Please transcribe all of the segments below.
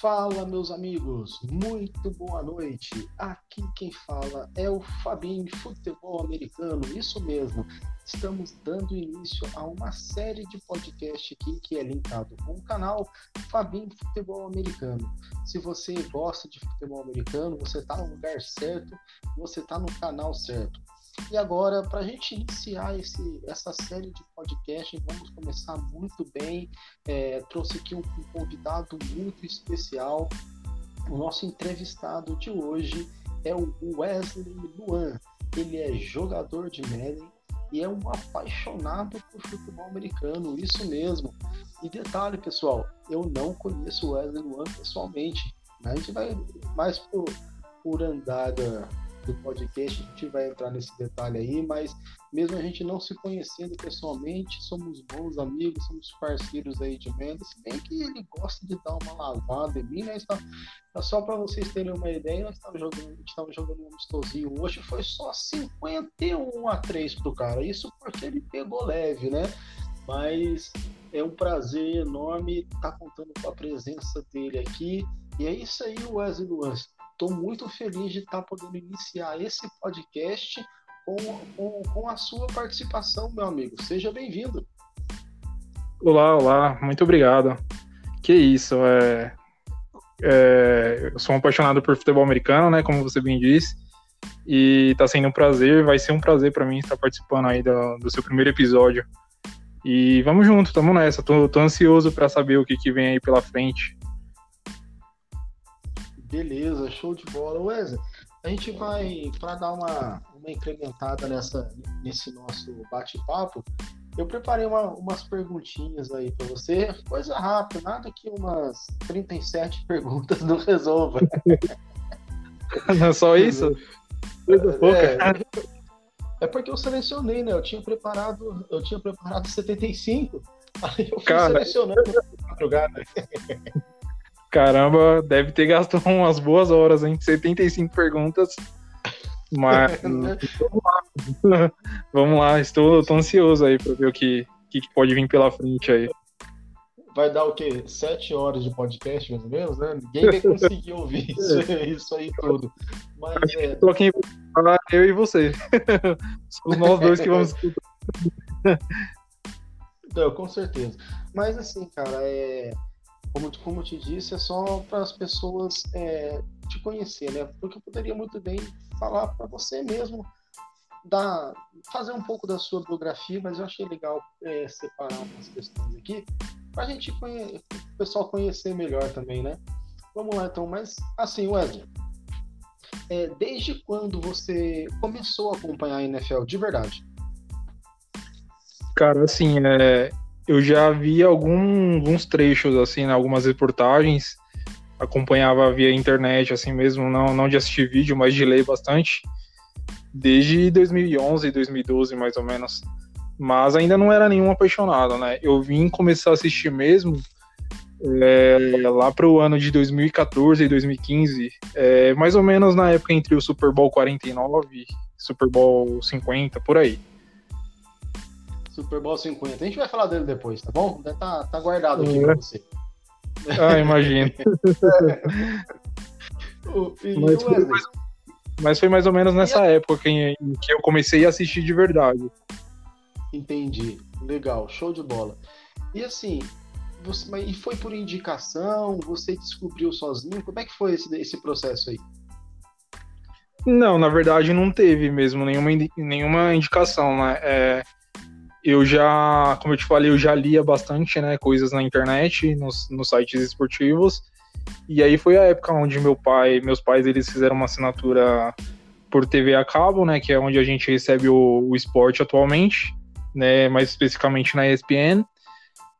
Fala, meus amigos, muito boa noite. Aqui quem fala é o Fabinho Futebol Americano, isso mesmo. Estamos dando início a uma série de podcast aqui que é linkado com o canal Fabinho Futebol Americano. Se você gosta de futebol americano, você está no lugar certo, você está no canal certo. E agora, para a gente iniciar esse, essa série de podcast, vamos começar muito bem. É, trouxe aqui um, um convidado muito especial. O nosso entrevistado de hoje é o Wesley Luan. Ele é jogador de Madden e é um apaixonado por futebol americano, isso mesmo. E detalhe, pessoal, eu não conheço o Wesley Luan pessoalmente. A gente vai mais por, por andada do podcast, a gente vai entrar nesse detalhe aí, mas mesmo a gente não se conhecendo pessoalmente, somos bons amigos, somos parceiros aí de Mendes, se bem que ele gosta de dar uma lavada em mim, né? Está, só para vocês terem uma ideia, nós estávamos jogando, estava jogando um amistosinho hoje, foi só 51 a 3 pro cara, isso porque ele pegou leve, né? Mas é um prazer enorme estar tá contando com a presença dele aqui. E é isso aí, Wesley Luan. Estou muito feliz de estar tá podendo iniciar esse podcast com, com, com a sua participação, meu amigo. Seja bem-vindo. Olá, olá, muito obrigado. Que isso, é, é, eu sou um apaixonado por futebol americano, né, como você bem disse, e está sendo um prazer, vai ser um prazer para mim estar participando aí do, do, seu primeiro episódio. E vamos junto, tamo nessa. Tô, tô ansioso para saber o que, que vem aí pela frente. Beleza, show de bola. Wesley, a gente vai, para dar uma, uma incrementada nessa, nesse nosso bate-papo, eu preparei uma, umas perguntinhas aí para você, coisa rápida, nada que umas 37 perguntas não resolva. Não é só isso? Coisa pouca. É, é porque eu selecionei, né? Eu tinha preparado, eu tinha preparado 75, aí eu fui Cara... selecionando gatos. Caramba, deve ter gastado umas boas horas, hein? 75 perguntas. Mas vamos lá. vamos lá, estou, estou ansioso aí para ver o que, que, pode vir pela frente aí. Vai dar o quê? Sete horas de podcast, mais ou menos, né? Ninguém vai conseguir ouvir isso, isso aí tudo. Mas é... Tô aqui falar eu e você. Somos nós dois que vamos Não, com certeza. Mas assim, cara, é como, como eu te disse, é só para as pessoas é, te conhecer, né? Porque eu poderia muito bem falar para você mesmo, dar, fazer um pouco da sua biografia, mas eu achei legal é, separar umas questões aqui para a gente conhe... o pessoal conhecer melhor também, né? Vamos lá então, mas assim, Wesley, é, desde quando você começou a acompanhar a NFL de verdade? Cara, assim, é, eu já vi algum, alguns trechos, assim, né, algumas reportagens, acompanhava via internet, assim mesmo, não, não de assistir vídeo, mas de ler bastante, desde 2011, 2012, mais ou menos. Mas ainda não era nenhum apaixonado, né? Eu vim começar a assistir mesmo é, lá para o ano de 2014 e 2015, é, mais ou menos na época entre o Super Bowl 49 e Super Bowl 50, por aí. Super Bowl 50. A gente vai falar dele depois, tá bom? Tá, tá guardado aqui é. pra você. Ah, imagino. mas, foi mais, mas, foi mais, ou menos nessa época em, em que eu comecei a assistir de verdade. Entendi. Legal, show de bola. E assim, você, e foi por indicação? Você descobriu sozinho? Como é que foi esse, esse processo aí? Não, na verdade não teve mesmo nenhuma, nenhuma indicação, né? É, eu já, como eu te falei, eu já lia bastante, né, coisas na internet, nos, nos sites esportivos. E aí foi a época onde meu pai, meus pais, eles fizeram uma assinatura por TV a cabo, né, que é onde a gente recebe o, o esporte atualmente, né, mais especificamente na ESPN.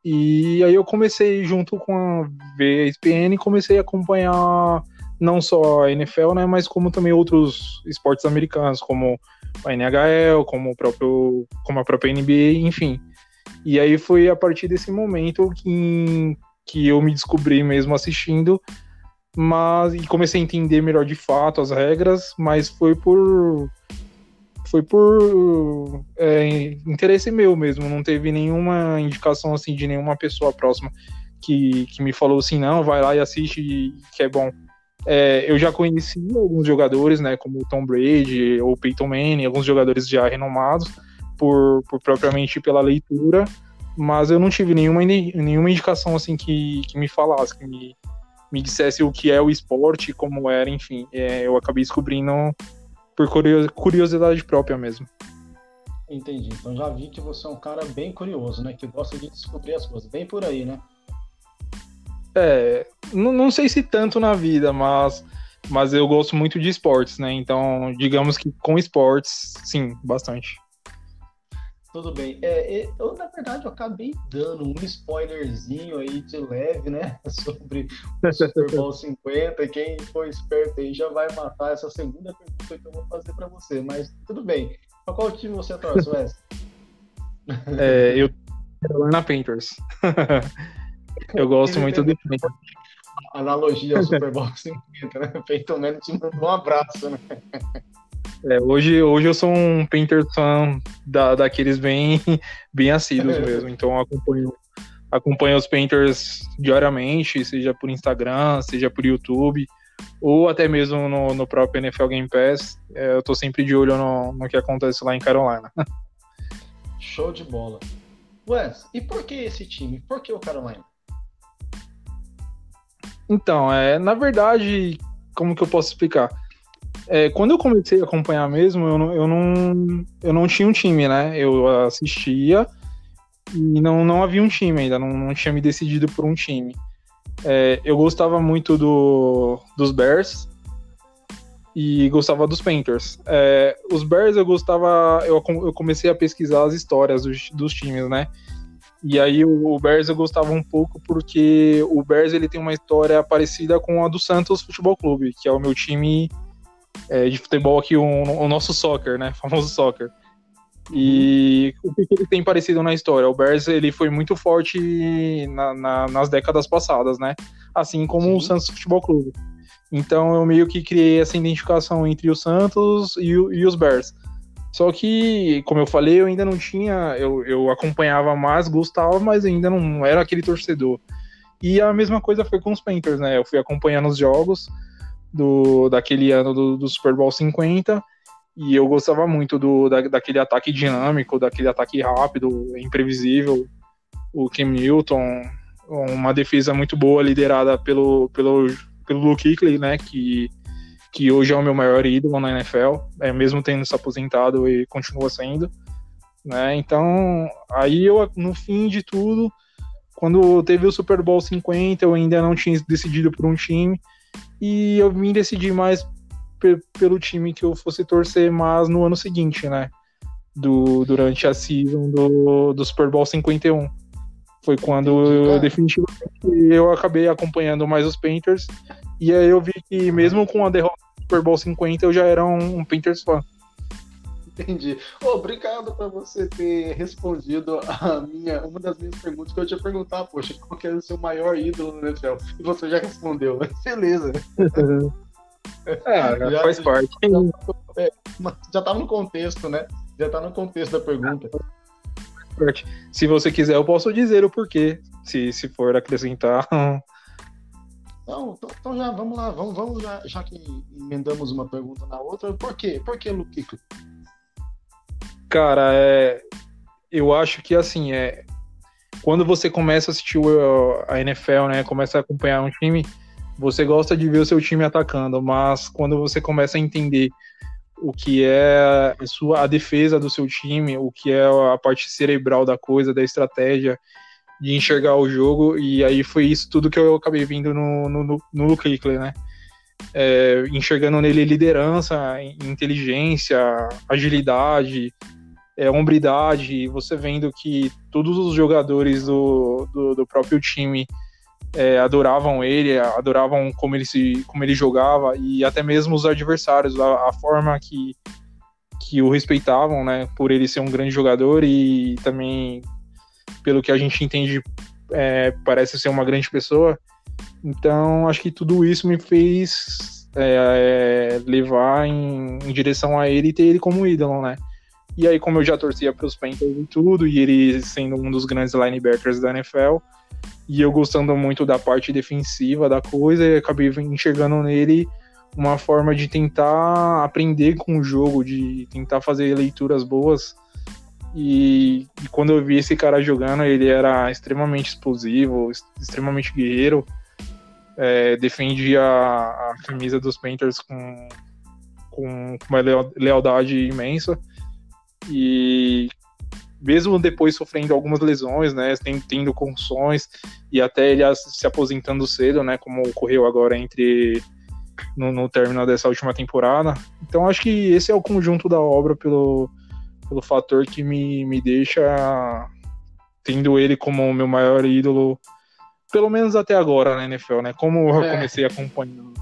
E aí eu comecei junto com a ver a ESPN e comecei a acompanhar não só a NFL, né, mas como também outros esportes americanos, como a NHL, como, o próprio, como a própria NBA, enfim. E aí foi a partir desse momento que, que eu me descobri mesmo assistindo, mas e comecei a entender melhor de fato as regras, mas foi por foi por é, interesse meu mesmo, não teve nenhuma indicação assim de nenhuma pessoa próxima que, que me falou assim, não, vai lá e assiste, que é bom. É, eu já conheci alguns jogadores, né, como Tom Brady ou Peyton Manning, alguns jogadores já renomados, por, por propriamente pela leitura, mas eu não tive nenhuma, nenhuma indicação assim que, que me falasse, que me, me dissesse o que é o esporte, como era, enfim. É, eu acabei descobrindo por curiosidade própria mesmo. Entendi. Então já vi que você é um cara bem curioso, né? Que gosta de descobrir as coisas. Bem por aí, né? É, não, não sei se tanto na vida, mas, mas eu gosto muito de esportes, né? Então, digamos que com esportes, sim, bastante. Tudo bem. É, eu, na verdade, eu acabei dando um spoilerzinho aí de leve, né? Sobre o Super Bowl 50. Quem for esperto aí já vai matar essa segunda pergunta que eu vou fazer para você. Mas tudo bem. Pra qual time você torce, Wes? É, eu na Painters. eu gosto muito do. Analogia ao Super Bowl 50, né? Peyton Manning te mandou um abraço, né? É, hoje, hoje eu sou um Painter fan da, daqueles bem, bem assíduos mesmo, então acompanho, acompanho os Painters diariamente, seja por Instagram, seja por YouTube, ou até mesmo no, no próprio NFL Game Pass. É, eu tô sempre de olho no, no que acontece lá em Carolina. Show de bola. Wes, e por que esse time? Por que o Carolina? Então, é, na verdade, como que eu posso explicar? É, quando eu comecei a acompanhar mesmo, eu não, eu, não, eu não tinha um time, né? Eu assistia e não, não havia um time ainda, não, não tinha me decidido por um time. É, eu gostava muito do, dos Bears e gostava dos Panthers. É, os Bears eu gostava, eu, eu comecei a pesquisar as histórias dos, dos times, né? E aí o, Bears eu gostava um pouco porque o Bears ele tem uma história parecida com a do Santos Futebol Clube, que é o meu time é, de futebol aqui, o, o nosso soccer, né? O famoso soccer. E o que, ele tem parecido na história? O Bears ele foi muito forte na, na, nas décadas passadas, né? Assim como Sim. o Santos Futebol Clube. Então eu meio que criei essa identificação entre o Santos e, o, e os Bears. Só que, como eu falei, eu ainda não tinha. Eu, eu acompanhava mais, gostava, mas ainda não era aquele torcedor. E a mesma coisa foi com os Panthers, né? Eu fui acompanhando os jogos do, daquele ano do, do Super Bowl 50. E eu gostava muito do, da, daquele ataque dinâmico, daquele ataque rápido, imprevisível. O Kim Newton, uma defesa muito boa, liderada pelo, pelo, pelo Luke Kuechly, né? Que, que hoje é o meu maior ídolo na NFL, é, mesmo tendo se aposentado e continua sendo. Né? Então, aí eu, no fim de tudo, quando teve o Super Bowl 50, eu ainda não tinha decidido por um time e eu vim decidir mais pelo time que eu fosse torcer mais no ano seguinte, né? Do, durante a season do, do Super Bowl 51. Foi quando eu definitivamente eu acabei acompanhando mais os Panthers. E aí eu vi que mesmo com a derrota do Super Bowl 50, eu já era um, um Panthers fã. Entendi. obrigado por você ter respondido a minha, uma das minhas perguntas que eu tinha perguntar, poxa, qual que é o seu maior ídolo no NFL? E você já respondeu, beleza. é, já, faz parte. Já, é, já tá no contexto, né? Já tá no contexto da pergunta. Se você quiser, eu posso dizer o porquê, se, se for acrescentar. Então, então, então já vamos lá, vamos, vamos já, já que emendamos uma pergunta na outra, por quê? Por que Luke Cara, é, eu acho que assim, é, quando você começa a assistir a NFL, né, começa a acompanhar um time, você gosta de ver o seu time atacando, mas quando você começa a entender o que é a, sua, a defesa do seu time, o que é a parte cerebral da coisa, da estratégia, de enxergar o jogo, e aí foi isso tudo que eu acabei vindo no, no, no Luke Kuechly, né? É, enxergando nele liderança, inteligência, agilidade, é, hombridade, você vendo que todos os jogadores do, do, do próprio time é, adoravam ele, adoravam como ele, se, como ele jogava, e até mesmo os adversários, a, a forma que, que o respeitavam, né, por ele ser um grande jogador e também, pelo que a gente entende, é, parece ser uma grande pessoa. Então, acho que tudo isso me fez é, é levar em, em, direção a ele e ter ele como ídolo, né? E aí, como eu já torcia para os Panthers e tudo, e ele sendo um dos grandes linebackers da NFL, e eu gostando muito da parte defensiva da coisa, e acabei enxergando nele uma forma de tentar aprender com o jogo, de tentar fazer leituras boas. E, e, quando eu vi esse cara jogando, ele era extremamente explosivo, extremamente guerreiro, é, defendia a, camisa dos Panthers com, com uma lealdade imensa. E mesmo depois sofrendo algumas lesões, né, tendo condições e até ele se aposentando cedo, né, como ocorreu agora entre no, no término dessa última temporada. Então acho que esse é o conjunto da obra pelo, pelo fator que me, me deixa tendo ele como o meu maior ídolo, pelo menos até agora na NFL, né? Como eu é. comecei acompanhando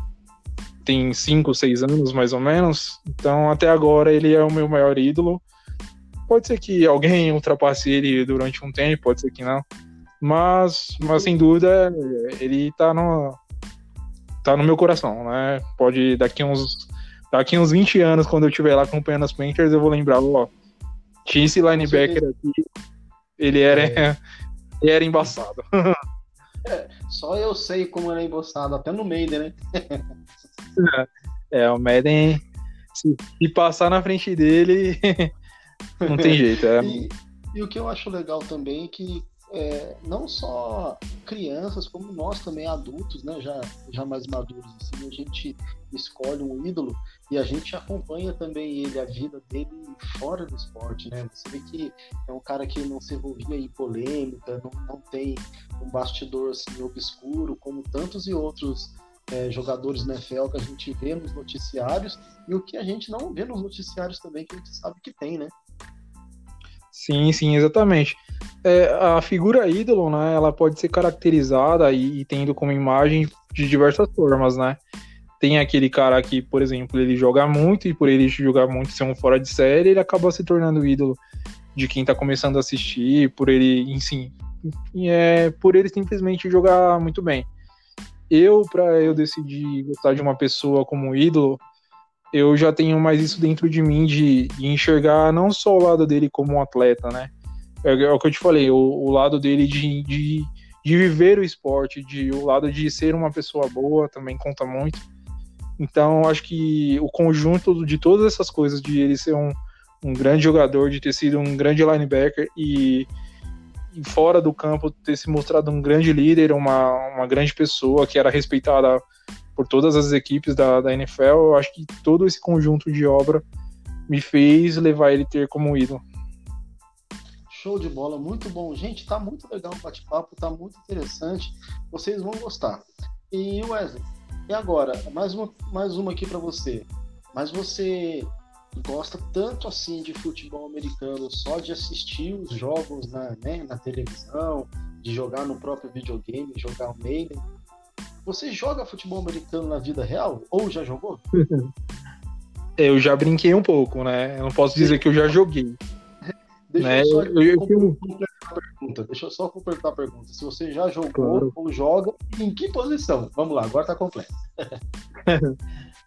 tem 5, 6 anos mais ou menos, então até agora ele é o meu maior ídolo. Pode ser que alguém ultrapasse ele durante um tempo, pode ser que não. Mas, mas sem dúvida, ele tá no, tá no meu coração, né? Pode, daqui uns, daqui uns 20 anos, quando eu estiver lá acompanhando as Panthers, eu vou lembrar, ó, tinha esse linebacker aqui, ele era, é. ele era embaçado. É, só eu sei como ele é embaçado, até no Maiden, né? é, o Maiden, se, se passar na frente dele, não tem jeito. É. E, e, o que eu acho legal também é que é, não só crianças, como nós também adultos, né, já, já mais maduros, assim, a gente escolhe um ídolo e a gente acompanha também ele, a vida dele fora do esporte, né? Você vê que é um cara que não se envolvia em polêmica, não, não tem um bastidor assim obscuro, como tantos e outros é, jogadores na NFL que a gente vê nos noticiários e o que a gente não vê nos noticiários também, que a gente sabe que tem, né? Sim, sim, exatamente. É, a figura ídolo, né, ela pode ser caracterizada e, e, tendo como imagem de diversas formas, né? Tem aquele cara que, por exemplo, ele joga muito e por ele jogar muito ser um fora de série, ele acaba se tornando ídolo de quem tá começando a assistir, por ele, enfim, é, por ele simplesmente jogar muito bem. Eu, para eu decidir gostar de uma pessoa como ídolo, eu já tenho mais isso dentro de mim de, de enxergar não só o lado dele como um atleta, né? É, é o que eu te falei, o, o lado dele de, de, de, viver o esporte, de, o lado de ser uma pessoa boa também conta muito. Então, acho que o conjunto de todas essas coisas, de ele ser um, um grande jogador, de ter sido um grande linebacker e, e, fora do campo ter se mostrado um grande líder, uma, uma grande pessoa que era respeitada por todas as equipes da, da NFL, eu acho que todo esse conjunto de obra me fez levar ele ter como ídolo. Show de bola, muito bom. Gente, tá muito legal o bate-papo, tá muito interessante. Vocês vão gostar. E Wesley, e agora, mais uma, mais uma aqui para você. Mas você gosta tanto assim de futebol americano, só de assistir os jogos na, né, na televisão, de jogar no próprio videogame, jogar o Maiden. Você joga futebol americano na vida real? Ou já jogou? eu já brinquei um pouco, né? Eu não posso dizer que eu já joguei. Deixa, né? eu só eu, eu, completar a pergunta. Deixa eu só completar a pergunta. Se você já jogou claro. ou joga, em que posição? Vamos lá, agora tá completo.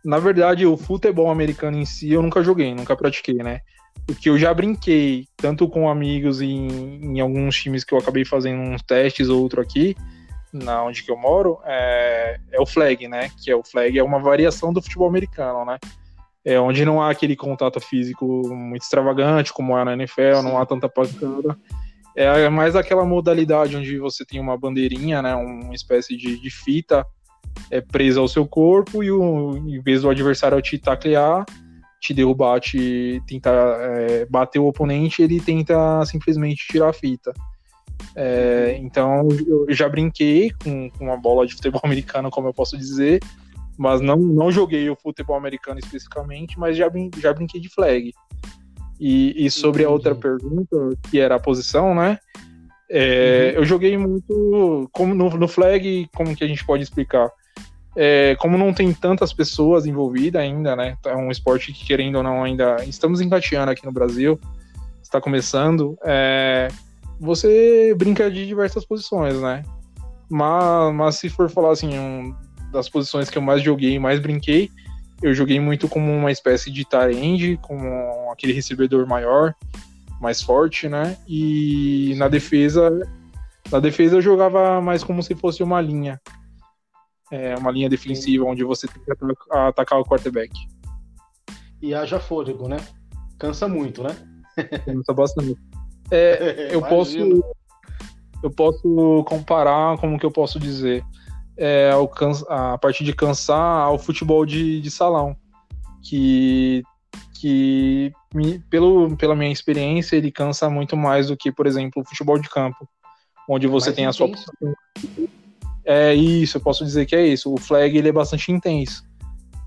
Na verdade, o futebol americano em si eu nunca joguei, nunca pratiquei, né? O que eu já brinquei, tanto com amigos em, em alguns times que eu acabei fazendo uns testes ou outro aqui, na onde que eu moro, é, é o flag, né? Que é o flag é uma variação do futebol americano, né? É onde não há aquele contato físico muito extravagante como há na NFL, Sim. não há tanta pancada. É mais aquela modalidade onde você tem uma bandeirinha, né? Uma espécie de, de fita é, presa ao seu corpo e o, em vez do adversário te taclear, te derrubar, te tentar é, bater o oponente, ele tenta simplesmente tirar a fita. É, então eu já brinquei com, com uma bola de futebol americano, como eu posso dizer, mas não, não joguei o futebol americano especificamente, mas já, já brinquei de flag. E, e sobre a outra pergunta, que era a posição, né? É, uhum. Eu joguei muito como no, no, flag, como que a gente pode explicar? É, como não tem tantas pessoas envolvidas ainda, né? É um esporte que, querendo ou não, ainda estamos engateando aqui no Brasil, está começando. É, você brinca de diversas posições, né? Mas, mas se for falar assim, um, das posições que eu mais joguei, mais brinquei, eu joguei muito como uma espécie de end, como aquele recebedor maior, mais forte, né? E na defesa, Na defesa eu jogava mais como se fosse uma linha. É, uma linha defensiva, onde você tem que atacar o quarterback. E haja fôlego, né? Cansa muito, né? Cansa bastante. É, eu posso eu posso comparar, como que eu posso dizer, é, a partir de cansar ao futebol de, de salão, que, que me, pelo, pela minha experiência ele cansa muito mais do que, por exemplo, o futebol de campo, onde você mais tem a sua é isso, eu posso dizer que é isso. O flag ele é bastante intenso.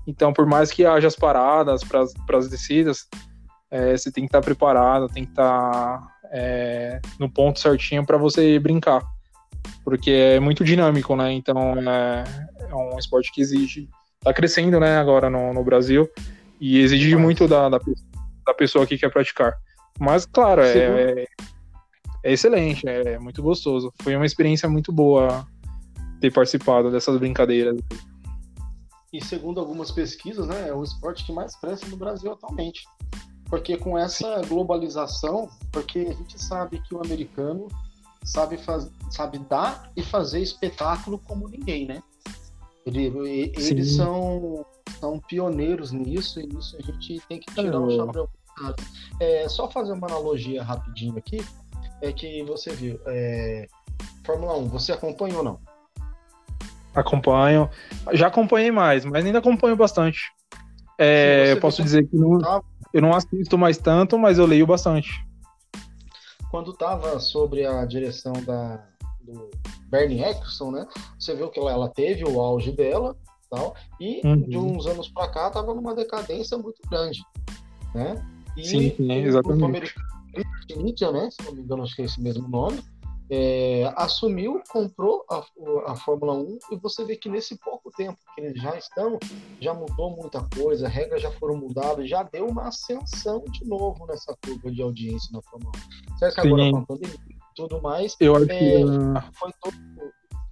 Então, por mais que haja as paradas para as descidas, é, você tem que estar tá preparado, tem que estar tá, é, no ponto certinho para você brincar. Porque é muito dinâmico, né? Então, é, é, um esporte que exige. Tá crescendo, né, agora no, no Brasil. E exige Mas... muito da, da, da, pessoa que quer praticar. Mas, claro, é, é, é excelente, é muito gostoso. Foi uma experiência muito boa ter participado dessas brincadeiras. E segundo algumas pesquisas, né, é o esporte que mais cresce no Brasil atualmente. Porque com essa globalização, porque a gente sabe que o americano sabe, faz, sabe dar e fazer espetáculo como ninguém, né? Ele, eles são, são pioneiros nisso e nisso a gente tem que tirar o chapéu. É, só fazer uma analogia rapidinho aqui, é que você viu, é, Fórmula 1, você acompanha ou não? Acompanho. Já acompanhei mais, mas ainda acompanho bastante. É, posso dizer que não, eu não assisto mais tanto, mas eu leio bastante. Quando estava sobre a direção da, do Bernie Eccleston, né? Você viu que ela, ela teve o auge dela, tal, e uhum. de uns anos para cá estava numa decadência muito grande, né? E sim, sim, exatamente. O americano, né? Se não me engano, acho que é esse mesmo nome é, assumiu, comprou a, a, Fórmula 1 e você vê que nesse pouco tempo que eles já estão, já mudou muita coisa, regras já foram mudadas, já deu uma ascensão de novo nessa curva de audiência na Fórmula 1. Certo que agora com a pandemia e tudo mais, Eu acho é, que... foi, todo,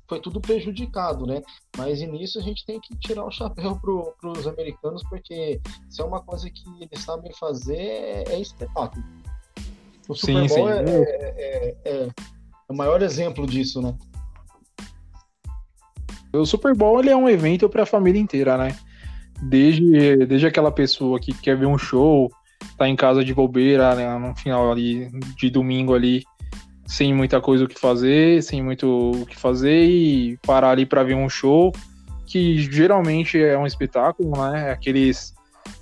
foi tudo prejudicado, né? Mas nisso a gente tem que tirar o chapéu para os americanos, porque se é uma coisa que eles sabem fazer, é, é espetáculo. O Super sim, Bowl sim. É, é, é, é o maior exemplo disso, né? O Super Bowl ele é um evento para a família inteira, né? Desde, desde aquela pessoa que quer ver um show, tá em casa de bobeira, né, no final ali de domingo ali, sem muita coisa o que fazer, sem muito o que fazer e parar ali para ver um show que geralmente é um espetáculo, né? Aqueles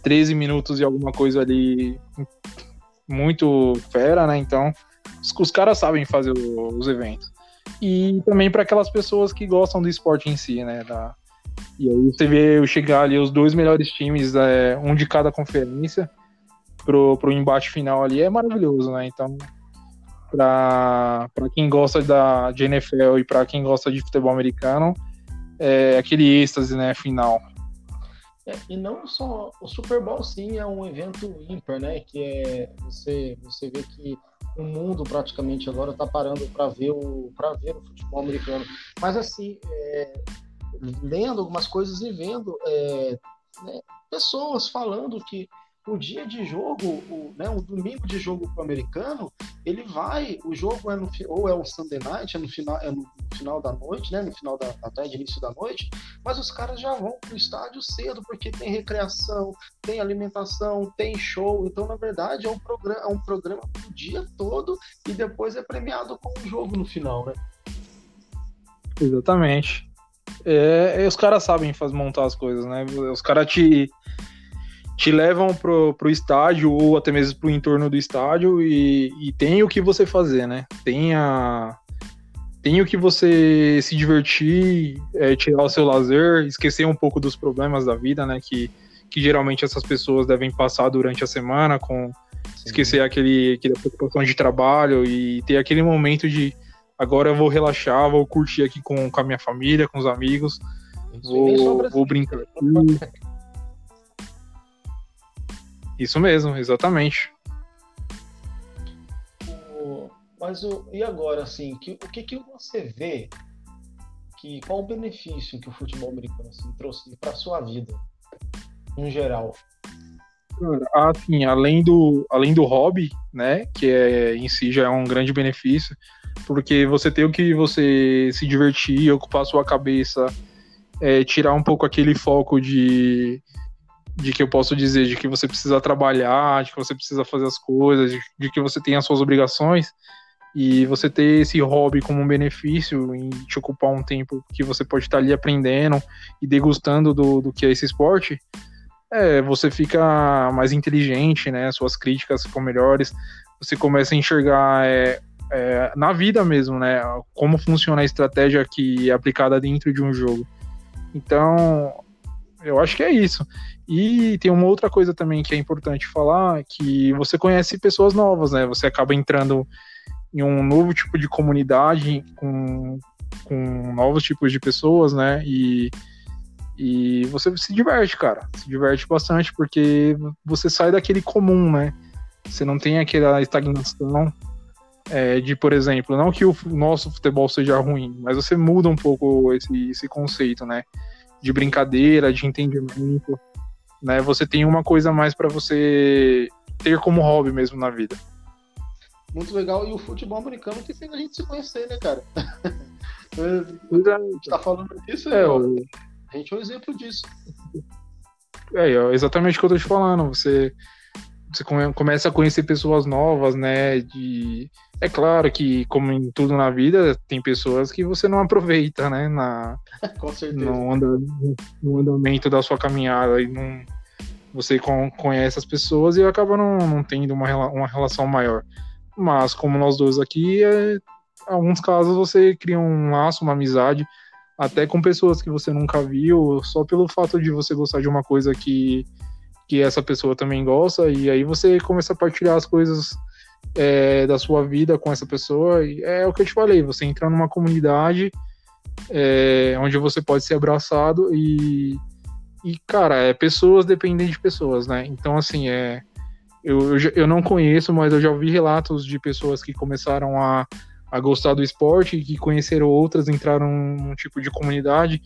13 minutos e alguma coisa ali muito fera, né? Então, os, os caras sabem fazer o, os eventos. E também para aquelas pessoas que gostam do esporte em si, né? Da, e aí você vê chegar ali os dois melhores times, é, um de cada conferência, pro, pro embate final ali, é maravilhoso, né? Então, para quem gosta da, de NFL e para quem gosta de futebol americano, é aquele êxtase, né, final. É, e não só o Super Bowl sim é um evento ímpar, né? Que é você você vê que o mundo praticamente agora está parando para ver o para ver o futebol americano. Mas assim, é, lendo algumas coisas e vendo é, né, pessoas falando que o dia de jogo, o, né, o domingo de jogo para o americano, ele vai, o jogo é no, ou é o Sunday night, é no final, é no final da noite, né, no final da, tarde, início da noite, mas os caras já vão para o estádio cedo, porque tem recreação, tem alimentação, tem show, então na verdade é um programa, é um programa o dia todo e depois é premiado com um jogo no final, né? Exatamente. É, os caras sabem fazer, montar as coisas, né? Os caras te te levam pro, pro estádio ou até mesmo pro entorno do estádio e, e tem o que você fazer, né? Tem a, tem o que você se divertir, é, tirar o seu lazer, esquecer um pouco dos problemas da vida, né? Que, que geralmente essas pessoas devem passar durante a semana, com Sim. esquecer aquele, aquela preocupação de trabalho e ter aquele momento de agora eu vou relaxar, vou curtir aqui com, com a minha família, com os amigos, vou, vou brincar aqui. Isso mesmo, exatamente. O, mas o, e agora, assim, que, o que, que você vê? Que, qual o benefício que o futebol americano assim, trouxe para sua vida, em geral? Cara, assim, além do, além do hobby, né, que é, em si já é um grande benefício, porque você tem o que você se divertir, ocupar a sua cabeça, é, tirar um pouco aquele foco de, de que eu posso dizer, de que você precisa trabalhar, de que você precisa fazer as coisas, de, de que você tem as suas obrigações, e você ter esse hobby como um benefício em te ocupar um tempo que você pode estar ali aprendendo e degustando do, do que é esse esporte, é, você fica mais inteligente, né? Suas críticas ficam melhores, você começa a enxergar é, é, na vida mesmo, né? Como funciona a estratégia que é aplicada dentro de um jogo. Então, eu acho que é isso. E tem uma outra coisa também que é importante falar, que você conhece pessoas novas, né? Você acaba entrando em um novo tipo de comunidade com, com novos tipos de pessoas, né? E, e você se diverte, cara. Se diverte bastante porque você sai daquele comum, né? Você não tem aquela estagnação é, de, por exemplo, não que o nosso futebol seja ruim, mas você muda um pouco esse, esse conceito, né? De brincadeira, de entendimento, né? Você tem uma coisa a mais para você ter como hobby mesmo na vida muito legal. E o futebol americano que fez a gente se conhecer, né, cara? É, a gente tá falando disso, é, o... a gente é um exemplo disso. É, é exatamente o que eu tô te falando. Você, você começa a conhecer pessoas novas, né? De... É claro que, como em tudo na vida, tem pessoas que você não aproveita, né? Na, Com certeza. No, anda, no andamento da sua caminhada. E não, você conhece as pessoas e acaba não, não tendo uma, uma relação maior. Mas como nós dois aqui, é, em alguns casos você cria um laço, uma amizade, até com pessoas que você nunca viu, só pelo fato de você gostar de uma coisa que, que essa pessoa também gosta, e aí você começa a partilhar as coisas é, da sua vida com essa pessoa. E é o que eu te falei, você entra numa comunidade é, onde você pode ser abraçado e, e, cara, é pessoas dependem de pessoas, né? Então, assim, é eu, eu, eu, não conheço, mas eu já ouvi relatos de pessoas que começaram a, a gostar do esporte, que conheceram outras, entraram num tipo de comunidade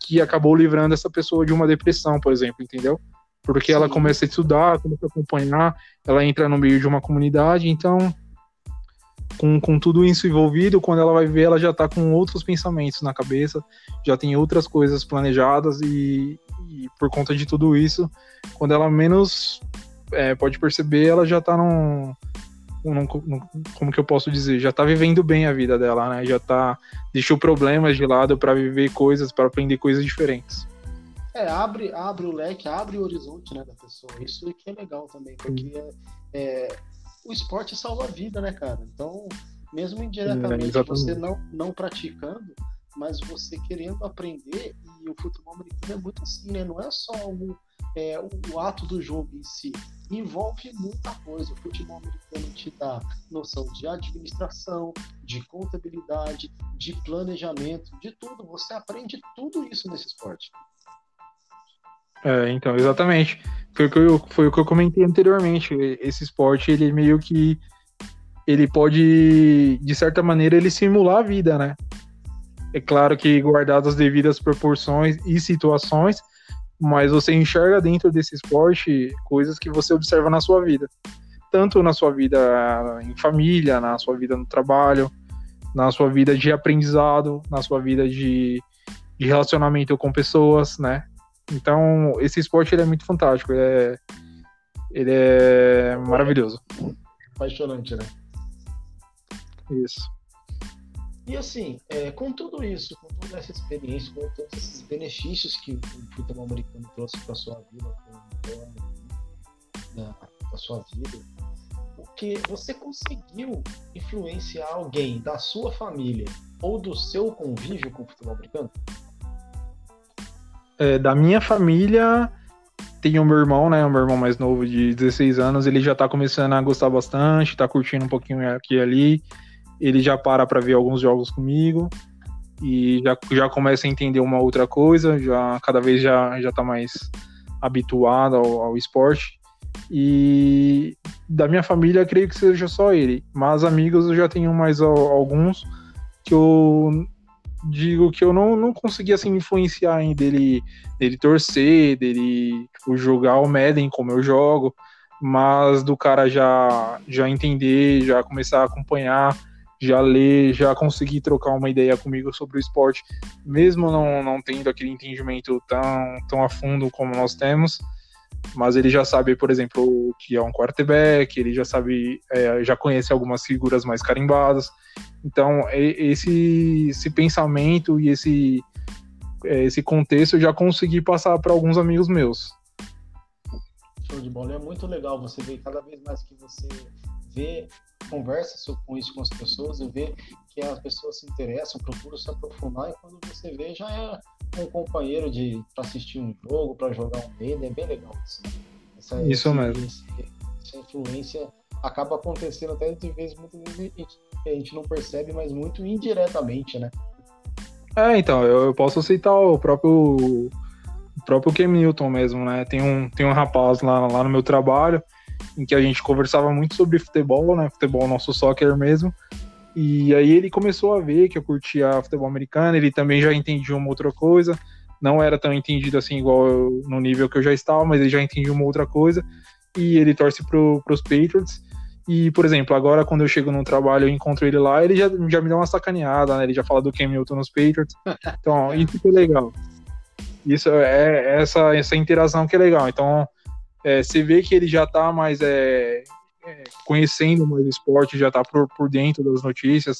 que acabou livrando essa pessoa de uma depressão, por exemplo, entendeu? Porque ela começa a estudar, começa a acompanhar, ela entra no meio de uma comunidade, então, com, com tudo isso envolvido, quando ela vai ver, ela já tá com outros pensamentos na cabeça, já tem outras coisas planejadas e, e por conta de tudo isso, quando ela menos é, pode perceber, ela já tá num, num, num, Como que eu posso dizer? Já tá vivendo bem a vida dela, né? Já tá. Deixou problemas de lado para viver coisas, para aprender coisas diferentes. É, abre, abre o leque, abre o horizonte né, da pessoa. Isso que é legal também, porque é, é, o esporte salva a vida, né, cara? Então, mesmo indiretamente, é, você não, não praticando, mas você querendo aprender, e o futebol americano é muito assim, né? Não é só é, o, o, ato do jogo em si, envolve muita coisa. O futebol americano te dá noção de administração, de contabilidade, de planejamento, de tudo. Você aprende tudo isso nesse esporte. É, então, exatamente. Foi o que eu, foi o que eu comentei anteriormente. Esse esporte, ele meio que. Ele pode, de certa maneira, ele simular a vida, né? É claro que guardadas as devidas proporções e situações, mas você enxerga dentro desse esporte coisas que você observa na sua vida. Tanto na sua vida em família, na sua vida no trabalho, na sua vida de aprendizado, na sua vida de, de relacionamento com pessoas, né? Então, esse esporte ele é muito fantástico, ele é, ele é maravilhoso. Apaixonante, né? Isso. E assim, é, com tudo isso, com toda essa experiência, com todos esses benefícios que o futebol americano trouxe para sua vida, da, da sua vida, porque você conseguiu influenciar alguém da sua família ou do seu convívio com o futebol americano? É, da minha família, tem o meu irmão, né? O meu irmão mais novo de 16 anos, ele já tá começando a gostar bastante, tá curtindo um pouquinho aqui e ali ele já para para ver alguns jogos comigo e já, já começa a entender uma outra coisa, já cada vez já já tá mais habituado ao, ao esporte. E da minha família, creio que seja só ele, mas amigos eu já tenho mais alguns que eu digo que eu não, não consegui assim influenciar em dele, dele torcer, dele tipo, jogar o Madden como eu jogo, mas do cara já já entender, já começar a acompanhar já lê, já conseguir trocar uma ideia comigo sobre o esporte, mesmo não, não tendo aquele entendimento tão, tão a fundo como nós temos, mas ele já sabe, por exemplo, o que é um quarterback, ele já sabe, é, já conhece algumas figuras mais carimbadas. Então, esse, esse pensamento e esse, é, esse contexto eu já consegui passar para alguns amigos meus. Show de bola. É muito legal você ver cada vez mais que você vê, conversa com isso com as pessoas e vê que as pessoas se interessam, procuram se aprofundar e quando você vê já é um companheiro de para assistir um jogo, para jogar um meio, é bem legal isso. Essa, isso mesmo. Essa influência acaba acontecendo até de vezes muitas vezes a gente, a gente não percebe, mas muito indiretamente, né? É, então, eu, eu posso citar o próprio o próprio Cam Newton mesmo, né? Tem um, tem um rapaz lá, lá no meu trabalho em que a gente conversava muito sobre futebol, né? Futebol nosso soccer mesmo. E aí ele começou a ver que eu curtia futebol americano, ele também já entendia uma outra coisa. Não era tão entendido assim igual eu, no nível que eu já estava, mas ele já entendia uma outra coisa. E ele torce pro, pros Patriots. E, por exemplo, agora quando eu chego no trabalho e encontro ele lá, ele já, já me dá uma sacaneada, né? Ele já fala do Cam Newton nos Patriots. Então, isso que é legal. Isso é, é essa, essa interação que é legal. Então, é, você vê que ele já está mais é, conhecendo mais o esporte, já está por, por dentro das notícias,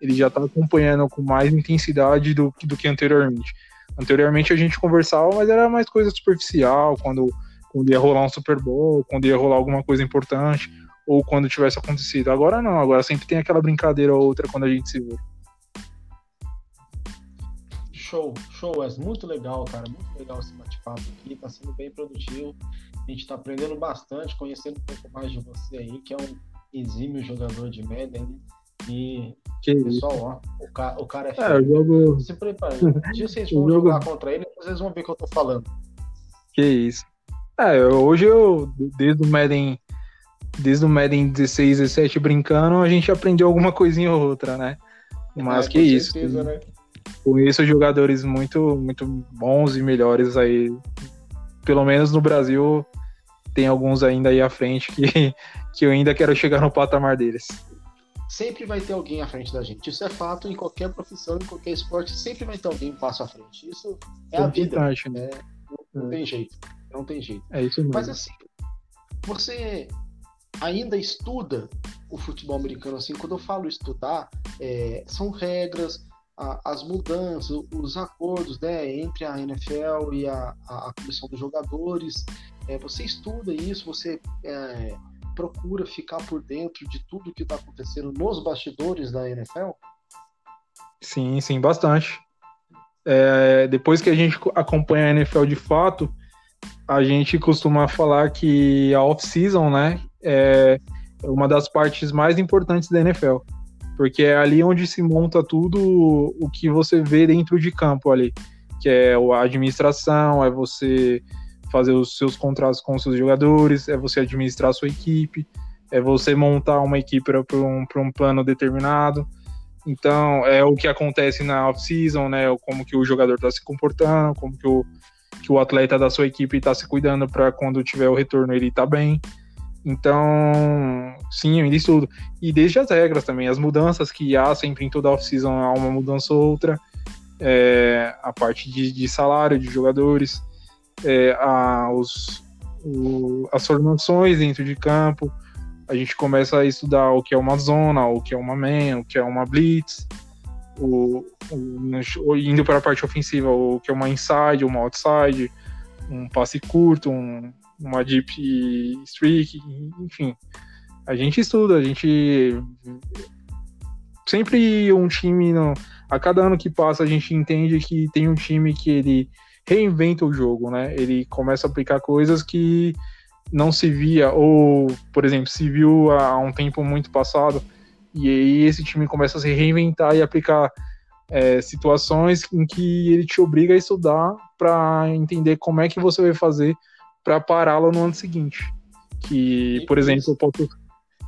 ele já está acompanhando com mais intensidade do, do que anteriormente. Anteriormente a gente conversava, mas era mais coisa superficial, quando, quando ia rolar um Super Bowl, quando ia rolar alguma coisa importante, ou quando tivesse acontecido. Agora não, agora sempre tem aquela brincadeira ou outra quando a gente se vê. Show, show, é muito legal, cara. Muito legal esse bate-papo aqui, tá sendo bem produtivo. A gente tá aprendendo bastante, conhecendo um pouco mais de você aí, que é um exímio jogador de Madden. Né? E, que pessoal, isso? ó, o, ca o cara é, é eu jogo... Se prepare. Se vocês vão jogo... jogar contra ele, vocês vão ver o que eu tô falando. Que isso. É, hoje eu, desde o Madden, desde o Madden 16, 17 brincando, a gente aprendeu alguma coisinha ou outra, né? Mas é, que certeza, isso. Né? Conheço jogadores muito, muito bons e melhores aí. Pelo menos no Brasil, tem alguns ainda aí à frente que, que eu ainda quero chegar no patamar deles. Sempre vai ter alguém à frente da gente. Isso é fato em qualquer profissão, em qualquer esporte, sempre vai ter alguém um passo à frente. Isso é, é a vida. Né? É, não, tem jeito. Não tem jeito. É isso mesmo. Mas assim, você ainda estuda o futebol americano assim, quando eu falo estudar, é, são regras, a, as mudanças, os acordos né, entre a NFL e a, a, a comissão dos jogadores. É, você estuda isso, você é, procura ficar por dentro de tudo que está acontecendo nos bastidores da NFL? Sim, sim, bastante. É, depois que a gente acompanha a NFL de fato, a gente costuma falar que a off-season, né, é uma das partes mais importantes da NFL porque é ali onde se monta tudo o que você vê dentro de campo ali, que é a administração, é você fazer os seus contratos com os seus jogadores, é você administrar a sua equipe, é você montar uma equipe para um, um plano determinado. Então, é o que acontece na off-season, né? Como que o jogador está se comportando, como que o, que o atleta da sua equipe está se cuidando para quando tiver o retorno ele tá bem. Então, sim, eu ainda estudo. E desde as regras também, as mudanças que há sempre em toda off-season, há uma mudança ou outra. É, a parte de, de, salário de jogadores, é, a, os, o, as formações dentro de campo. A gente começa a estudar o que é uma zona, o que é uma man, o que é uma blitz, o, o, indo para a parte ofensiva, o que é uma inside, uma outside, um passe curto, um, uma deep streak, enfim. A gente estuda, a gente sempre um time no, a cada ano que passa a gente entende que tem um time que ele reinventa o jogo, né? Ele começa a aplicar coisas que não se via ou, por exemplo, se viu há um tempo muito passado e aí esse time começa a se reinventar e aplicar é, situações em que ele te obriga a estudar para entender como é que você vai fazer para pará-lo no ano seguinte. Que, por exemplo, eu posso,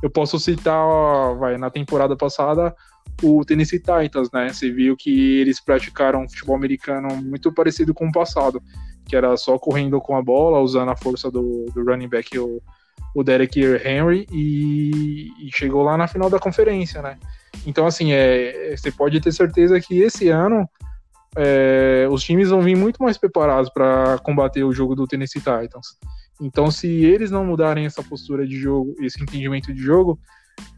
eu posso citar, vai, na temporada passada, o Tennessee Titans, né? Você viu que eles praticaram futebol americano muito parecido com o passado, que era só correndo com a bola, usando a força do, do running back, o, o Derek Henry, e, e chegou lá na final da conferência, né? Então, assim, é, você pode ter certeza que esse ano é, os times vão vir muito mais preparados para combater o jogo do Tennessee Titans. Então, se eles não mudarem essa postura de jogo, esse entendimento de jogo,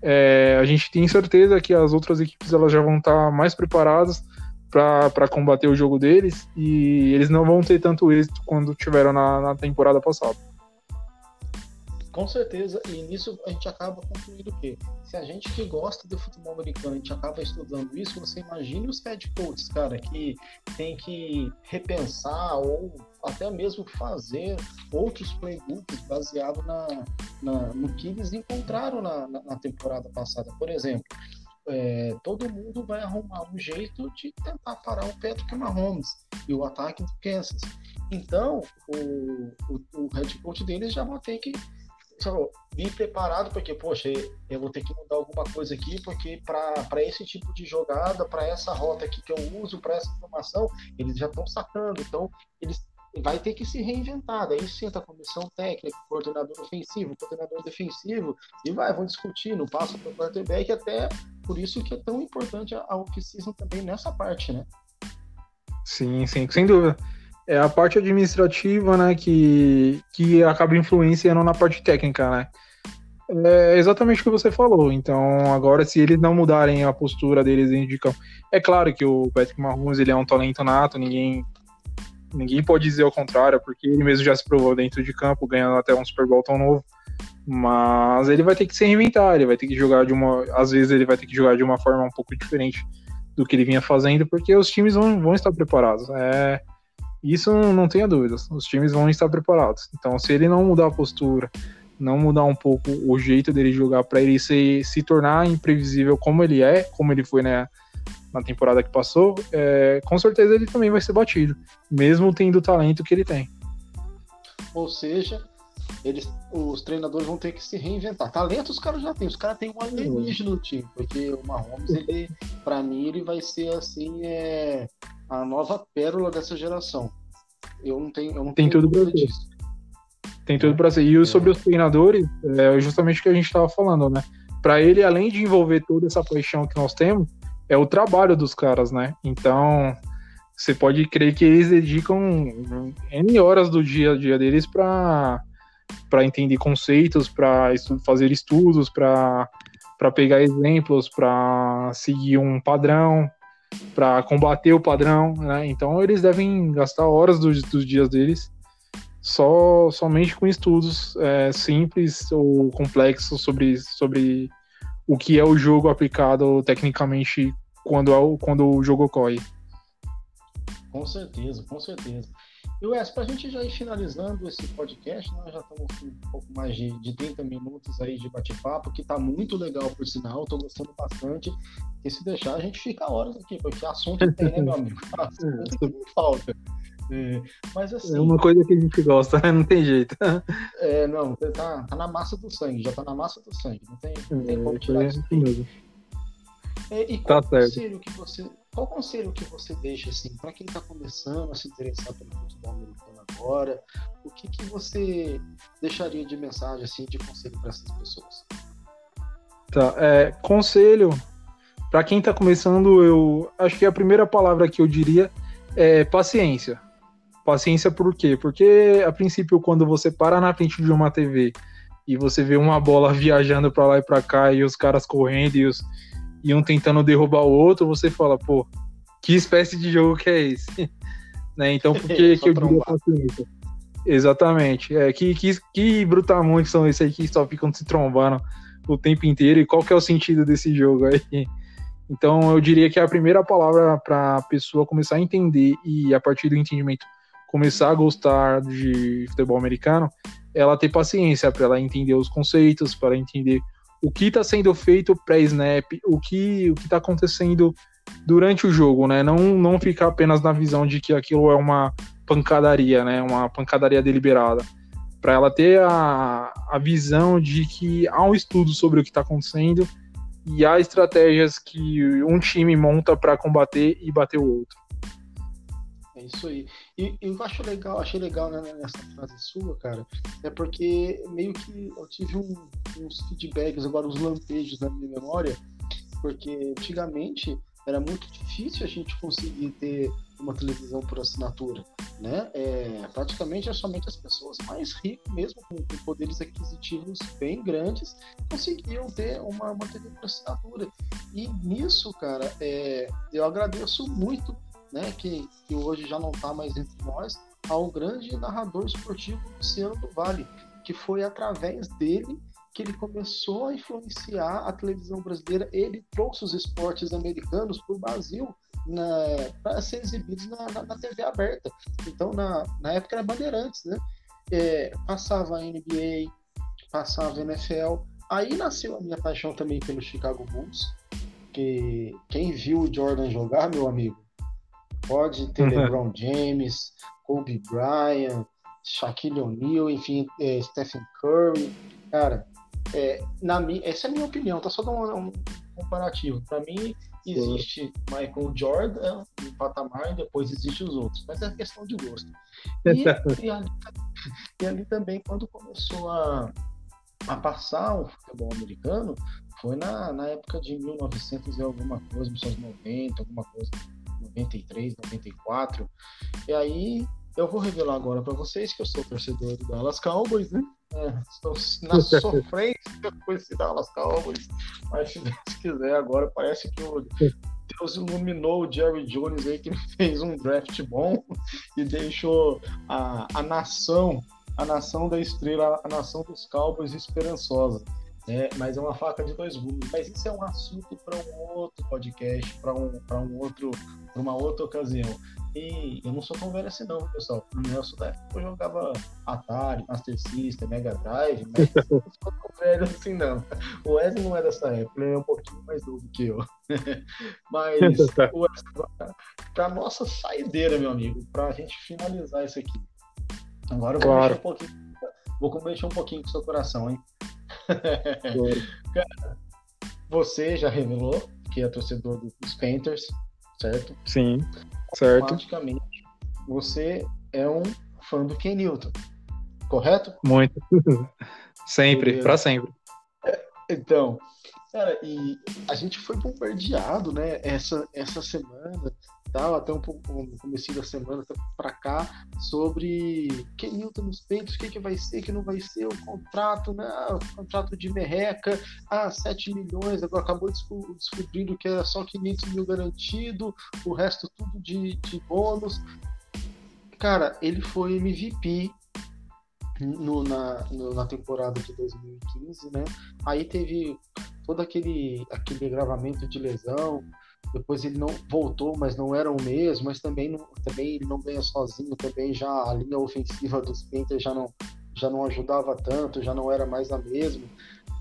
é, a gente tem certeza que as outras equipes elas já vão estar mais preparadas para combater o jogo deles e eles não vão ter tanto êxito quando tiveram na, na temporada passada. Com certeza, e nisso a gente acaba concluindo o quê? Se a gente que gosta do futebol americano, a gente acaba estudando isso, você imagine os head coaches, cara, que tem que repensar ou até mesmo fazer outros playbooks baseado na, na no que eles encontraram na, na, na temporada passada. Por exemplo, é, todo mundo vai arrumar um jeito de tentar parar o Patrick Mahomes e o ataque do Kansas. Então, o, o, o head coach deles já vai ter que vir preparado, porque, poxa, eu vou ter que mudar alguma coisa aqui, porque para esse tipo de jogada, para essa rota aqui que eu uso, para essa informação, eles já estão sacando. Então, eles vai ter que se reinventar. Daí senta a comissão técnica, coordenador ofensivo, coordenador defensivo, e vai, vão discutir no passo para o quarterback, até por isso que é tão importante a, off-season também nessa parte, né? Sim, sim, sem dúvida. É a parte administrativa, né, que, que acaba influenciando na parte técnica, né? É exatamente o que você falou. Então, agora, se eles não mudarem a postura deles dentro de campo, é claro que o Patrick Mahomes ele é um talento nato, ninguém ninguém pode dizer o contrário, porque ele mesmo já se provou dentro de campo, ganhando até um Super Bowl tão novo. Mas ele vai ter que se reinventar, ele vai ter que jogar de uma. Às vezes ele vai ter que jogar de uma forma um pouco diferente do que ele vinha fazendo, porque os times vão, vão estar preparados. É, isso não tenha dúvidas, os times vão estar preparados. Então, se ele não mudar a postura, não mudar um pouco o jeito dele jogar para ele se, se tornar imprevisível como ele é, como ele foi né, na temporada que passou, é, com certeza ele também vai ser batido, mesmo tendo o talento que ele tem. Ou seja, eles, os treinadores vão ter que se reinventar. Talento os caras já têm, os caras têm um alienígena no time, porque o Mahomes, ele, para mim, ele vai ser assim, é, a nova pérola dessa geração. Eu não tenho, eu não tem tudo para disso. Tem tudo para ser. E é. sobre os treinadores, é justamente o que a gente estava falando, né? Para ele, além de envolver toda essa paixão que nós temos, é o trabalho dos caras, né? Então, você pode crer que eles dedicam N horas do dia a dia deles para para entender conceitos, para estu fazer estudos, para pegar exemplos, para seguir um padrão, para combater o padrão, né? Então eles devem gastar horas dos, dos dias deles só somente com estudos é, simples ou complexos sobre, sobre o que é o jogo aplicado tecnicamente quando, é o, quando o jogo ocorre. Com certeza, com certeza. E Wes, para a gente já ir finalizando esse podcast, nós já estamos com um pouco mais de, de 30 minutos aí de bate-papo, que está muito legal por sinal, estou gostando bastante. E se deixar, a gente fica horas aqui, porque assunto tem, né, meu amigo? Assunto que não falta. É, mas assim. É uma coisa que a gente gosta, né? Não tem jeito. É, não, tá, tá na massa do sangue, já tá na massa do sangue. Não tem, não tem é, como tirar isso. Mesmo. É, e qual tá conselho que você qual conselho que você deixa assim para quem está começando a se interessar pelo futebol americano agora? O que, que você deixaria de mensagem assim de conselho para essas pessoas? Tá, é, conselho para quem está começando, eu acho que a primeira palavra que eu diria é paciência. Paciência por quê? Porque a princípio quando você para na frente de uma TV e você vê uma bola viajando para lá e para cá e os caras correndo e os e um tentando derrubar o outro, você fala, pô, que espécie de jogo que é esse? né? Então, por que, que eu paciência? Exatamente. É, que, que, que brutamontes são esses aí que só ficam se trombando o tempo inteiro? E qual que é o sentido desse jogo aí? Então, eu diria que a primeira palavra para a pessoa começar a entender e, a partir do entendimento, começar a gostar de futebol americano, ela ter paciência para ela entender os conceitos, para entender o que está sendo feito pré-snap, o que o está acontecendo durante o jogo, né? Não, não ficar apenas na visão de que aquilo é uma pancadaria, né? Uma pancadaria deliberada. Para ela ter a, a visão de que há um estudo sobre o que está acontecendo e há estratégias que um time monta para combater e bater o outro. É isso aí. E eu acho legal, achei legal né, nessa frase sua, cara, é porque meio que eu tive um, uns feedbacks, agora uns lampejos na minha memória, porque antigamente era muito difícil a gente conseguir ter uma televisão por assinatura, né? É, praticamente é somente as pessoas mais ricas, mesmo com, com poderes aquisitivos bem grandes, conseguiam ter uma, uma TV por assinatura. E nisso, cara, é, eu agradeço muito, né, que, que hoje já não está mais entre nós, ao grande narrador esportivo Luciano do Vale, que foi através dele que ele começou a influenciar a televisão brasileira. Ele trouxe os esportes americanos para o Brasil para ser exibidos na, na, na, TV aberta. Então, na, na época era Bandeirantes, né? É, passava NBA, passava NFL. Aí nasceu a minha paixão também pelo Chicago Bulls, que quem viu o Jordan jogar, meu amigo, pode ter LeBron James, Kobe Bryant, Shaquille O'Neal, enfim, é, Stephen Curry. Cara, é, na essa é a minha opinião, tá só dando um, um comparativo. Para mim, existe Sim. Michael Jordan um patamar e depois existe os outros, mas é questão de gosto. E, e, ali, e ali, também, quando começou a, a passar o futebol americano, foi na, na época de 1900 e alguma coisa, 1990, alguma coisa, 93, 94. E aí eu vou revelar agora para vocês que eu sou torcedor do Dallas Cowboys, né? É, estou na sofrência com esse Dallas Cowboys. Mas se Deus quiser, agora parece que o Deus iluminou o Jerry Jones aí, que fez um draft bom e deixou a, a nação, a nação da estrela, a nação dos Cowboys esperançosa. É, mas é uma faca de dois gumes. Mas isso é um assunto para um outro podcast, para um, um outro, para uma outra ocasião. E eu não sou tão velho assim não, pessoal. O Nelson da época eu jogava Atari, Master System, Mega Drive, mas não sou tão velho assim não. O Wesley não é dessa época, ele é um pouquinho mais novo que eu. mas o Wesley, pra nossa saideira, meu amigo, pra gente finalizar isso aqui. Agora eu vou claro. um pouquinho. Vou mexer um pouquinho com o seu coração, hein? Cara, você já revelou que é torcedor dos Panthers, certo? Sim. Certo. automaticamente você é um fã do Ken Newton, correto? Muito. sempre, para sempre. É, então, cara, e a gente foi bombardeado, né, essa, essa semana tal, até um pouco no começo da semana para cá, sobre quem Newton nos peitos, o que, que vai ser, que não vai ser, o contrato, né? O contrato de merreca, ah, 7 milhões, agora acabou descobrindo que era só 500 mil garantido, o resto tudo de, de bônus. Cara, ele foi MVP no, na, no, na temporada de 2015, né? Aí teve todo aquele, aquele gravamento de lesão, depois ele não voltou, mas não era o mesmo, mas também, não, também ele não ganha sozinho, também já a linha ofensiva dos Panthers já não, já não ajudava tanto, já não era mais a mesma.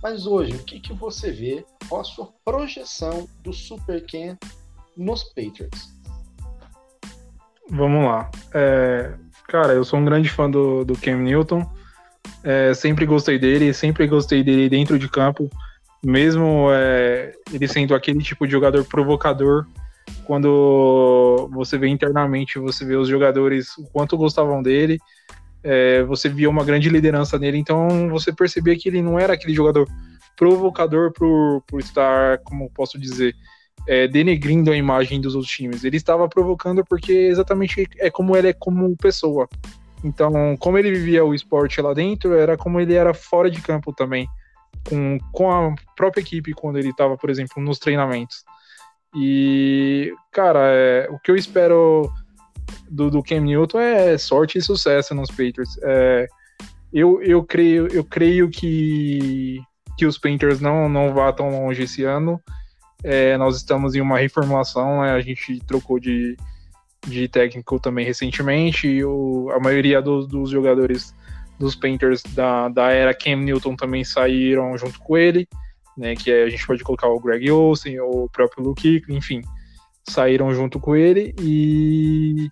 Mas hoje, o que, que você vê? Qual a sua projeção do Super Ken nos Patriots? Vamos lá. É, cara, eu sou um grande fã do, do Cam Newton. É, sempre gostei dele, sempre gostei dele dentro de campo mesmo é, ele sendo aquele tipo de jogador provocador, quando você vê internamente, você vê os jogadores o quanto gostavam dele, é, você via uma grande liderança nele, então você percebia que ele não era aquele jogador provocador por, por estar, como posso dizer, é, denegrindo a imagem dos outros times. Ele estava provocando porque exatamente é como ele é como pessoa. Então, como ele vivia o esporte lá dentro, era como ele era fora de campo também com, com a própria equipe quando ele estava, por exemplo, nos treinamentos. E, cara, é, o que eu espero do, do Cam Newton é sorte e sucesso nos Patriots. É, eu, eu, creio, eu creio que, que os Panthers não, não vá tão longe esse ano. É, nós estamos em uma reformulação, né? a gente trocou de, de técnico também recentemente, o, a maioria dos, dos jogadores dos Panthers da, da era Cam Newton também saíram junto com ele, né? Que é, a gente pode colocar o Greg Olsen, o próprio Luke enfim, saíram junto com ele e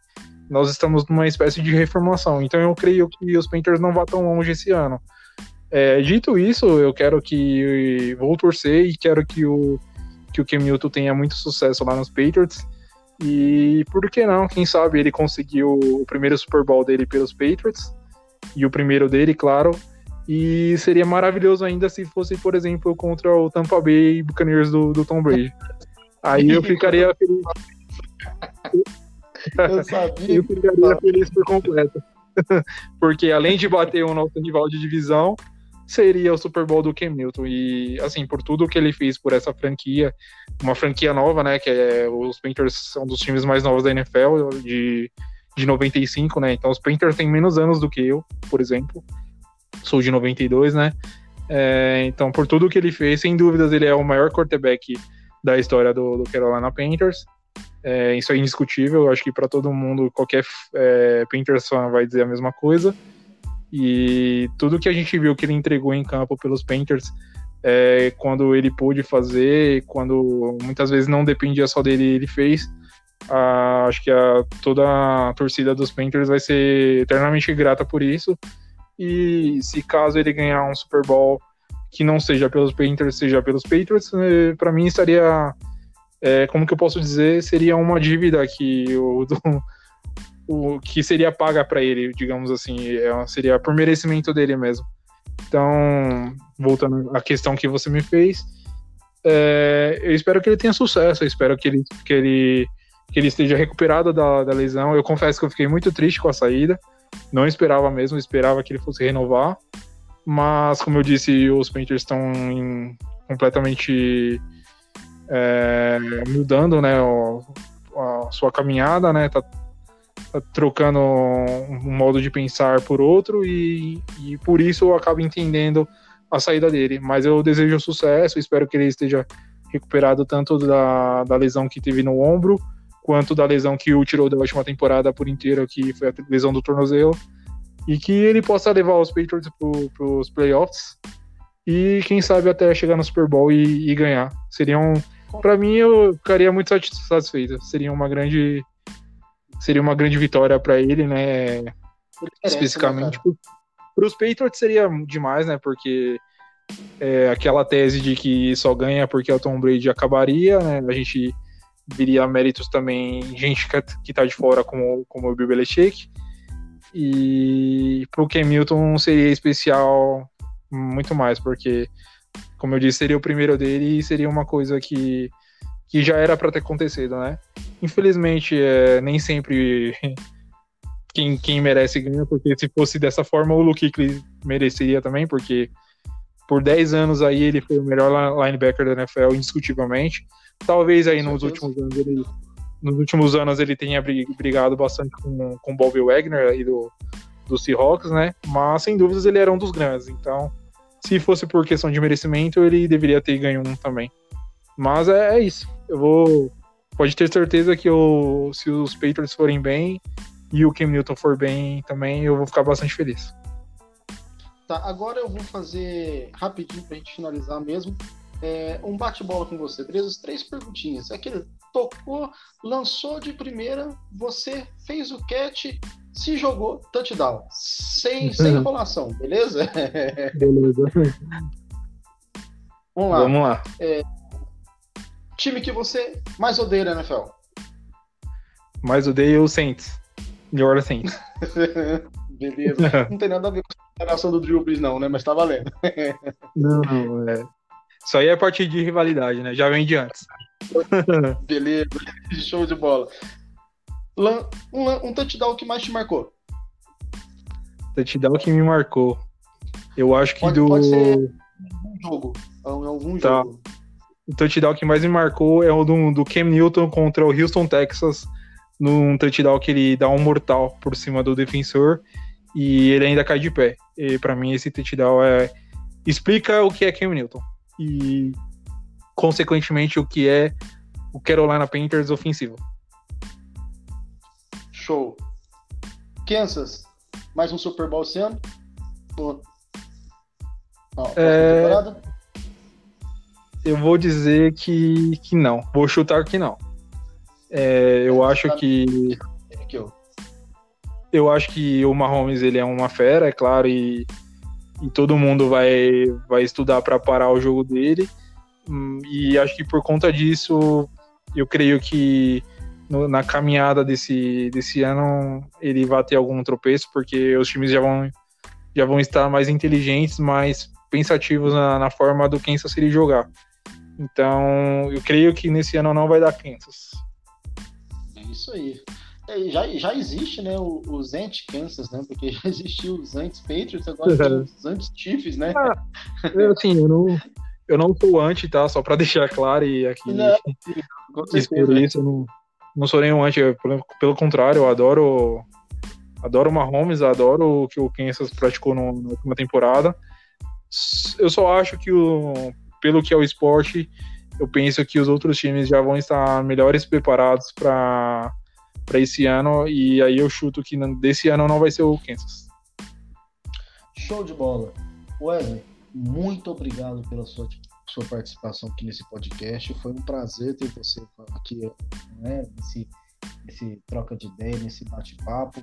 nós estamos numa espécie de reformulação. Então eu creio que os Panthers não vão tão longe esse ano. É, dito isso, eu quero que vou torcer e quero que o que o Cam Newton tenha muito sucesso lá nos Patriots. E por que não? Quem sabe ele conseguiu o primeiro Super Bowl dele pelos Patriots e o primeiro dele, claro. E seria maravilhoso ainda se fosse, por exemplo, contra o Tampa Bay Buccaneers do, do Tom Brady. Aí eu ficaria feliz. Eu sabia. eu ficaria feliz por completo. Porque além de bater o nosso rival de divisão, seria o Super Bowl do Cam Newton. E, assim, por tudo que ele fez por essa franquia, uma franquia nova, né? Que é os Panthers são dos times mais novos da NFL, de, de 95, né? Então os Panthers têm menos anos do que eu, por exemplo. Sou de 92, né? É, então, por tudo que ele fez, sem dúvidas, ele é o maior quarterback da história do, do Carolina Panthers. É, isso é indiscutível, acho que para todo mundo, qualquer é, Panthers fan vai dizer a mesma coisa. E tudo que a gente viu que ele entregou em campo pelos Panthers, é, quando ele pôde fazer, quando muitas vezes não dependia só dele, ele fez. Ah, acho que a, toda a torcida dos Panthers vai ser eternamente grata por isso. E se caso ele ganhar um Super Bowl que não seja pelos Panthers, seja pelos Patriots, é, para mim estaria, é, como que eu posso dizer, seria uma dívida que o, do, o que seria paga para ele, digamos assim, é, seria por merecimento dele mesmo. Então, voltando à questão que você me fez, é, eu espero que ele tenha sucesso, eu espero que ele, que ele, que ele esteja recuperado da, da lesão. Eu confesso que eu fiquei muito triste com a saída, não esperava mesmo, esperava que ele fosse renovar, mas como eu disse, os Panthers estão completamente é, mudando, né, a sua caminhada, né, tá Tá trocando um modo de pensar por outro e, e por isso eu acabo entendendo a saída dele. Mas eu desejo sucesso, espero que ele esteja recuperado tanto da, da lesão que teve no ombro, quanto da lesão que o tirou da última temporada por inteiro, que foi a lesão do tornozelo, e que ele possa levar os Patriots para os playoffs e quem sabe até chegar no Super Bowl e, e ganhar. Seria um, para mim eu ficaria muito satisfeito. Seria uma grande seria uma grande vitória para ele, né? Especificamente. Né, para os Patriots seria demais, né? Porque é, aquela tese de que só ganha porque o Tom Brady acabaria, né? A gente viria méritos também, gente que tá de fora, como, como o Bill Belichick. E pro Ken Milton seria especial muito mais, porque, como eu disse, seria o primeiro dele e seria uma coisa que que já era para ter acontecido, né? Infelizmente, é, nem sempre quem, quem merece ganha, porque se fosse dessa forma, o Luke Kuechly mereceria também, porque por 10 anos aí ele foi o melhor linebacker da NFL, indiscutivelmente. Talvez aí nos últimos anos ele nos últimos anos ele tenha brigado bastante com com Bobby Wagner aí do do Seahawks, né? Mas sem dúvidas ele era um dos grandes. Então, se fosse por questão de merecimento, ele deveria ter ganho um também. Mas é, é isso. Eu vou. Pode ter certeza que eu, se os Patriots forem bem e o Cam Newton for bem também, eu vou ficar bastante feliz. Tá, agora eu vou fazer rapidinho pra gente finalizar mesmo. É, um bate-bola com você, beleza? Três perguntinhas. Aquele tocou, lançou de primeira, você fez o catch, se jogou, touchdown. Sem, sem enrolação, beleza? Beleza. Vamos lá. Vamos lá. É, time que você mais odeia na NFL? Mais odeio o Saints. New Orleans Saints. Beleza. Não tem nada a ver com a relação do Drew Brees, não, né? Mas tá valendo. não, não, é. Isso aí é parte de rivalidade, né? Já vem de antes. Beleza, show de bola. Um, um touchdown que mais te marcou? Touchdown que me marcou. Eu acho que pode, do. Pode ser um jogo. Algum tá. jogo o touchdown que mais me marcou é o do, do Cam Newton contra o Houston, Texas, num touchdown que ele dá um mortal por cima do defensor e ele ainda cai de pé. E para mim esse touchdown é explica o que é Cam Newton e consequentemente o que é o Carolina Panthers ofensivo. Show. Kansas, mais um Super Bowl ano? Ou... é... temporada? Eu vou dizer que, que não. Vou chutar que não. É, eu acho que. Eu acho que o Mahomes ele é uma fera, é claro, e, e todo mundo vai, vai estudar para parar o jogo dele. Hum, e acho que por conta disso, eu creio que no, na caminhada desse, desse ano ele vai ter algum tropeço, porque os times já vão já vão estar mais inteligentes, mais pensativos na, na forma do Kansas City jogar. Então, eu creio que nesse ano não vai dar Kansas. É isso aí. É, já, já existe, né, os anti-Kansas, né? Porque já existiu os anti-Patriots, agora tem os anti-Chiefs, né? Ah, assim, eu não, eu não sou anti, tá? Só para deixar claro e aqui. Não, por isso, eu não, não sou nenhum anti. Pelo, pelo contrário, eu adoro adoro o Mahomes, adoro o que o Kansas praticou no, na última temporada. Eu só acho que o, pelo que é o esporte, eu penso que os outros times já vão estar melhores preparados para para esse ano e aí eu chuto que desse ano não vai ser o Kansas. Show de bola. Wesley, muito obrigado pela sua, sua participação aqui nesse podcast. Foi um prazer ter você aqui né, nesse esse troca de ideia, nesse bate-papo,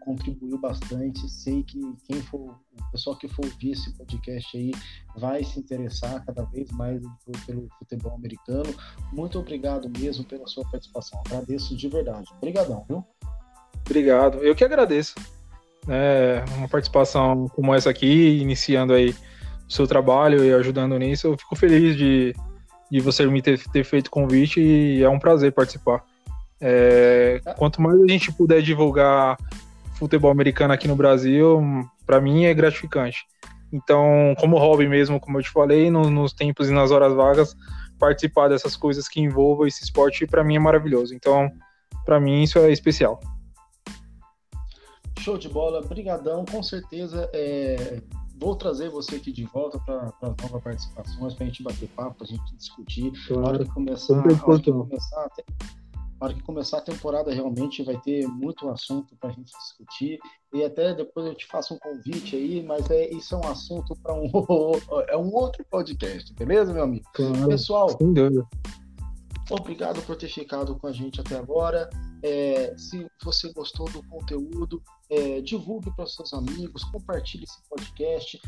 contribuiu bastante. Sei que quem for, o pessoal que for ouvir esse podcast aí vai se interessar cada vez mais pelo futebol americano. Muito obrigado mesmo pela sua participação. Agradeço de verdade. Obrigadão, viu? Obrigado. Eu que agradeço. É, uma participação como essa aqui, iniciando aí o seu trabalho e ajudando nisso, eu fico feliz de, de você me ter, ter feito convite e é um prazer participar. É, quanto mais a gente puder divulgar futebol americano aqui no Brasil, para mim é gratificante. Então, como hobby mesmo, como eu te falei, no, nos tempos e nas horas vagas, participar dessas coisas que envolvam esse esporte, para mim é maravilhoso. Então, para mim isso é especial. Show de bola, brigadão, com certeza. É... Vou trazer você aqui de volta para novas participações, para a gente bater papo, para a gente discutir. Claro. Na hora que começar, hora que começar na hora que começar a temporada, realmente vai ter muito assunto para a gente discutir. E até depois eu te faço um convite aí, mas é, isso é um assunto para um, é um outro podcast, beleza, meu amigo? Claro, Pessoal, obrigado por ter ficado com a gente até agora. É, se você gostou do conteúdo, é, divulgue para seus amigos, compartilhe esse podcast.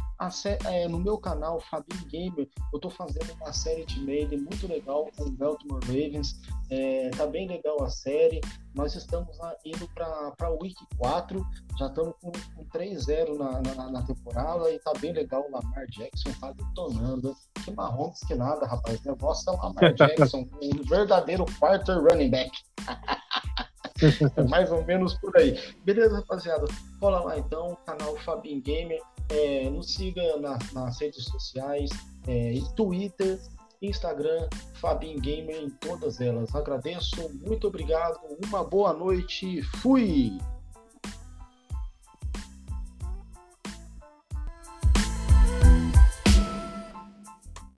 É, no meu canal, Fabinho Gamer, eu estou fazendo uma série de Maiden muito legal com o Baltimore Ravens. É, tá bem legal a série. Nós estamos indo para a Week 4, já estamos com, com 3-0 na, na, na, temporada e tá bem legal. O Lamar Jackson tá detonando. Que marrons que nada, rapaz. Negócio é o Lamar Jackson, um verdadeiro quarter running back. Mais ou menos por aí. Beleza, rapaziada? Cola lá então, canal Fabin Gamer. É, nos siga na, nas redes sociais, é, Twitter, Instagram, Fabin Gamer em todas elas. Agradeço, muito obrigado, uma boa noite, fui!